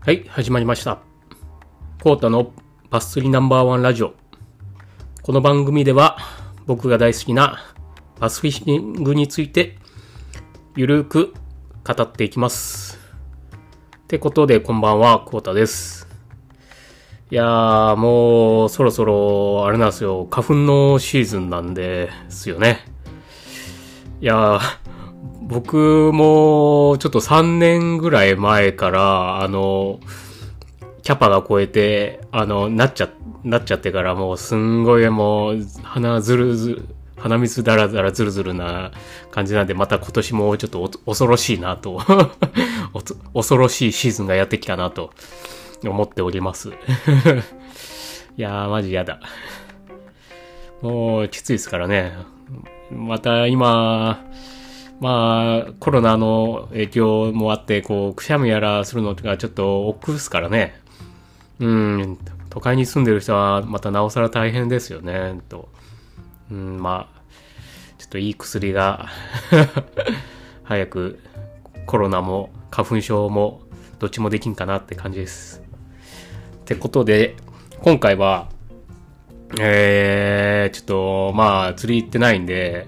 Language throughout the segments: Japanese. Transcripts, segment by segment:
はい、始まりました。コータのバス釣りナンバーワンラジオ。この番組では僕が大好きなバスフィッシングについてゆるく語っていきます。ってことでこんばんは、コータです。いやー、もうそろそろあれなんですよ、花粉のシーズンなんですよね。いやー、僕もちょっと3年ぐらい前から、あの、キャパが超えて、あの、なっちゃ、なっちゃってからもうすんごいもう、鼻ずるずる、鼻水だらだらずるずるな感じなんで、また今年もちょっと恐ろしいなと、恐ろしいシーズンがやってきたなと思っております。いやー、マジやだ。もう、きついですからね。また今、まあ、コロナの影響もあって、こう、くしゃみやらするのがちょっと億劫ですからね。うん、都会に住んでる人はまたなおさら大変ですよね、と。うん、まあ、ちょっといい薬が、早くコロナも花粉症もどっちもできんかなって感じです。ってことで、今回は、えー、ちょっと、まあ、釣り行ってないんで、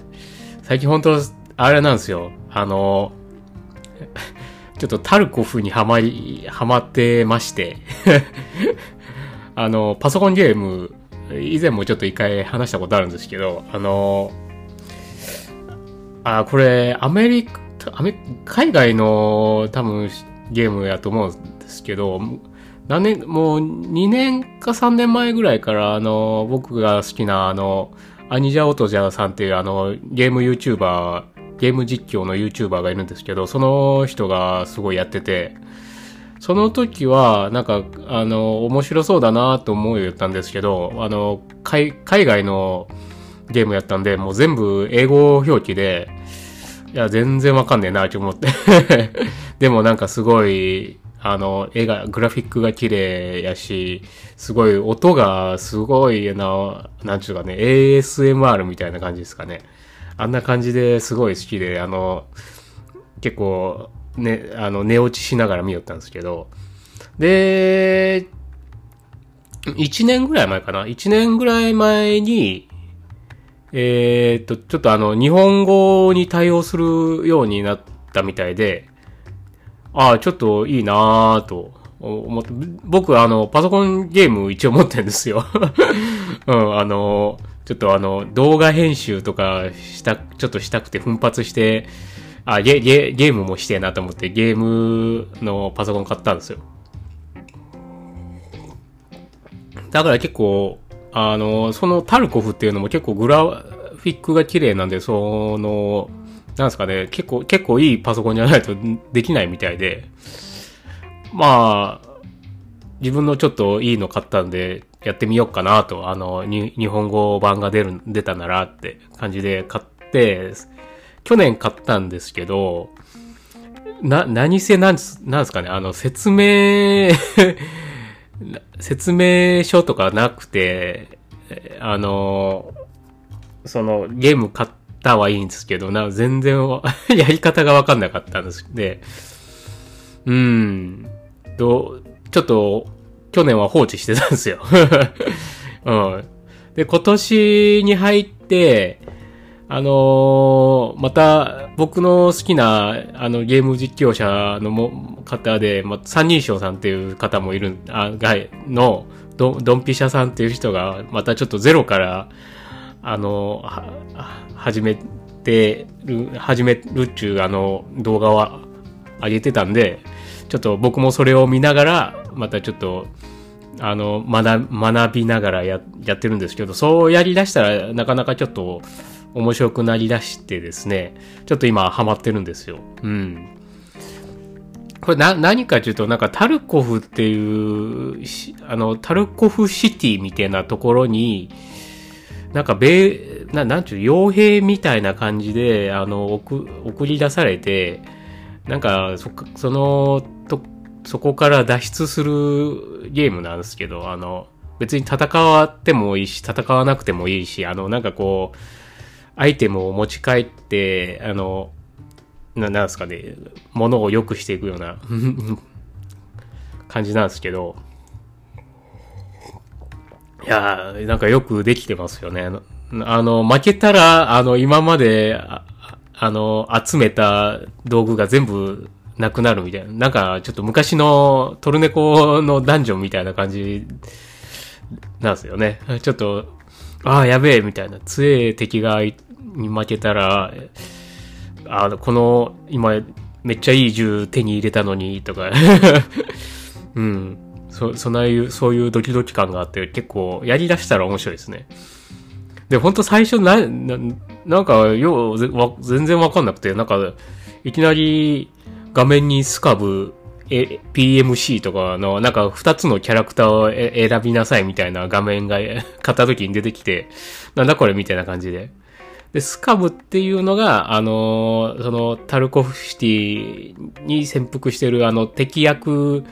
最近本当あれなんですよ。あの、ちょっとタルコフにはまり、はまってまして。あの、パソコンゲーム、以前もちょっと一回話したことあるんですけど、あの、あ、これ、アメリカ、アメ海外の多分ゲームやと思うんですけど、何年、もう2年か3年前ぐらいから、あの、僕が好きな、あの、アニジャオトジャさんっていうあの、ゲーム YouTuber、ゲーム実況の YouTuber がいるんですけど、その人がすごいやってて、その時は、なんか、あの、面白そうだなと思うよったんですけど、あの、海、外のゲームやったんで、もう全部英語表記で、いや、全然わかんねえなと思って。でもなんかすごい、あの、絵が、グラフィックが綺麗やし、すごい、音がすごいな、なんちゅうかね、ASMR みたいな感じですかね。あんな感じですごい好きで、あの、結構、ね、あの、寝落ちしながら見よったんですけど、で、1年ぐらい前かな ?1 年ぐらい前に、えーっと、ちょっとあの、日本語に対応するようになったみたいで、ああ、ちょっといいなぁと思って、僕あの、パソコンゲーム一応持ってるんですよ。うん、あの、ちょっとあの、動画編集とかした、ちょっとしたくて奮発して、あ、ゲ、ゲ、ゲームもしてえなと思ってゲームのパソコン買ったんですよ。だから結構、あの、そのタルコフっていうのも結構グラフィックが綺麗なんで、その、なんですかね、結構、結構いいパソコンじゃないとできないみたいで、まあ、自分のちょっといいの買ったんで、やってみようかなと、あの、に日本語版が出る、出たならって感じで買って、去年買ったんですけど、な、何せなんです、なんですかね、あの、説明、説明書とかなくて、あの、その、ゲーム買ったはいいんですけど、な、全然 やり方がわかんなかったんです。で、うん、と、ちょっと、去年は放置してたんですよ。うん。で、今年に入って、あのーまた、僕の好きな、あの、ゲーム実況者のも方で、ま三人称さんっていう方もいる、あ、が、の、ドドンピシャさんっていう人が、またちょっとゼロから、あの、は、始めてる、始めるっちゅう、あの、動画を上げてたんで、ちょっと僕もそれを見ながら、またちょっと、あの、学、びながらや、やってるんですけど、そうやり出したら、なかなかちょっと、面白くなりだしてですね、ちょっと今ハマってるんですよ。うん。これな、何かというと、なんかタルコフっていう、あの、タルコフシティみたいなところに、なんか、米、な、なんちゅう、傭兵みたいな感じで、あの、送、送り出されて、なんか、そ、その、そこから脱出するゲームなんですけど、あの、別に戦ってもいいし、戦わなくてもいいし、あの、なんかこう、アイテムを持ち帰って、あの、ななんですかね、物を良くしていくような 感じなんですけど、いやー、なんかよくできてますよね。あの、負けたら、あの、今まで、あの、集めた道具が全部なくなるみたいな。なんか、ちょっと昔のトルネコのダンジョンみたいな感じなんですよね。ちょっと、ああ、やべえ、みたいな。強い敵がに負けたら、あの、この、今、めっちゃいい銃手に入れたのに、とか。うん。そ、そないいう、そういうドキドキ感があって、結構、やり出したら面白いですね。で、ほんと最初な、な、なんか、よう、全然わかんなくて、なんか、いきなり画面にスカブ、え、PMC とかの、なんか二つのキャラクターを選びなさいみたいな画面が買った時に出てきて、なんだこれみたいな感じで。で、スカブっていうのが、あのその、タルコフシティに潜伏してるあの敵役、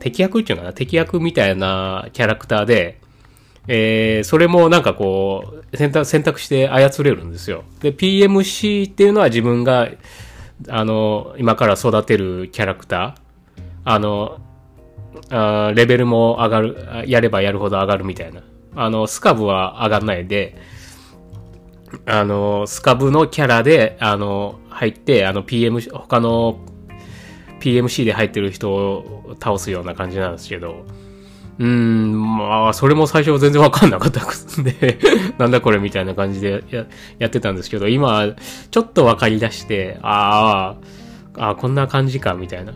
敵役っていうのかな？敵役みたいなキャラクターで、えー、それもなんかこう、選択、選択して操れるんですよ。で、PMC っていうのは自分が、あの、今から育てるキャラクター、あの、あレベルも上がる、やればやるほど上がるみたいな。あの、スカブは上がんないで、あの、スカブのキャラで、あの、入って、あの、PM、他の PMC で入ってる人を倒すような感じなんですけど、うーん、まあ、それも最初全然わかんなかったんで なんだこれみたいな感じでややってたんですけど、今、ちょっとわかり出して、ああ、あこんな感じか、みたいな。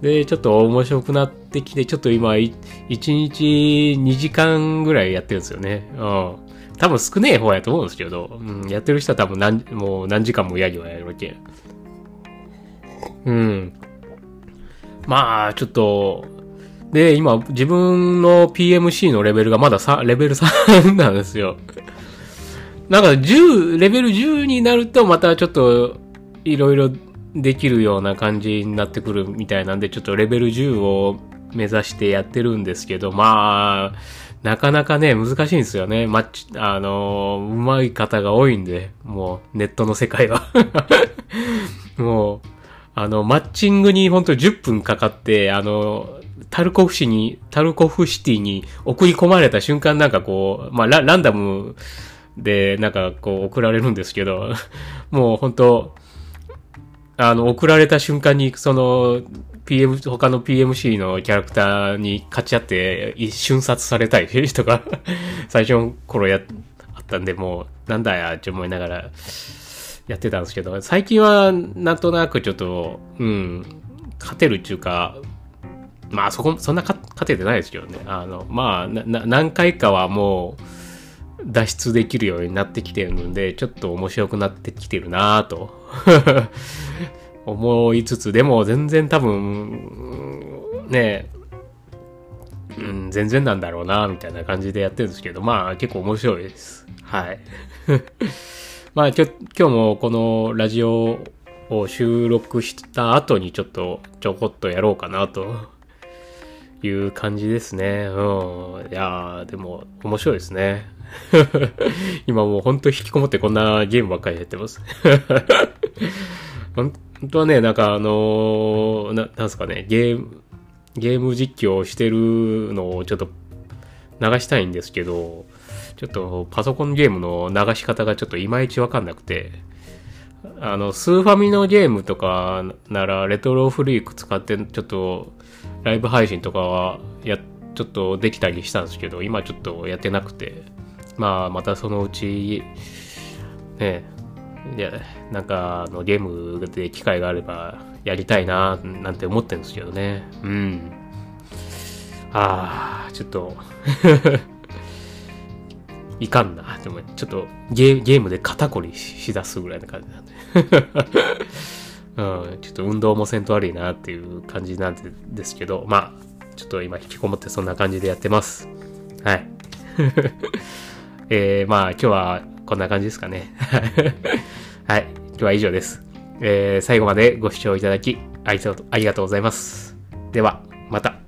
で、ちょっと面白くなってきて、ちょっと今、1日2時間ぐらいやってるんですよね。うん。多分少ねえ方やと思うんですけど、うん、やってる人は多分何、もう何時間もやりはやるわけ。うん。まあ、ちょっと、で、今、自分の PMC のレベルがまだ3、レベル3なんですよ。なんか10、レベル10になるとまたちょっと、いろいろできるような感じになってくるみたいなんで、ちょっとレベル10を目指してやってるんですけど、まあ、なかなかね、難しいんですよね。マッチ、あのー、上手い方が多いんで、もう、ネットの世界は。もう、あの、マッチングにほんと10分かかって、あの、タルコフ市に、タルコフシティに送り込まれた瞬間なんかこう、まあランダムでなんかこう送られるんですけど、もう本当あの、送られた瞬間にその、PM、他の PMC のキャラクターに勝ち合って一瞬殺されたい人が最初の頃や、あったんで、もう、なんだや、って思いながらやってたんですけど、最近はなんとなくちょっと、うん、勝てるっていうか、まあそこ、そんな勝ててないですけどね。あの、まあ、な、何回かはもう、脱出できるようになってきてるので、ちょっと面白くなってきてるなぁと 思いつつ、でも全然多分、ねうん、全然なんだろうなみたいな感じでやってるんですけど、まあ結構面白いです。はい。まあ今日今日もこのラジオを収録した後にちょっとちょこっとやろうかなという感じですね。うん。いやー、でも、面白いですね。今もうほんと引きこもってこんなゲームばっかりやってます。本当はね、なんかあのー、な、なんすかね、ゲーム、ゲーム実況してるのをちょっと流したいんですけど、ちょっとパソコンゲームの流し方がちょっといまいちわかんなくて、あの、スーファミのゲームとかなら、レトロフリーク使って、ちょっと、ライブ配信とかは、や、ちょっとできたりしたんですけど、今ちょっとやってなくて、まあ、またそのうち、ね、いや、なんか、あの、ゲームで機会があれば、やりたいな、なんて思ってるんですけどね。うん。ああ、ちょっと いかんな。でも、ちょっとゲゲームで肩こりしだすぐらいな感じなんでうん、ちょっと運動もせんと悪いなっていう感じなんですけど、まあ、ちょっと今引きこもってそんな感じでやってます。はい。えー、まあ今日はこんな感じですかね。はい。今日は以上です。えー、最後までご視聴いただきありがとうございます。では、また。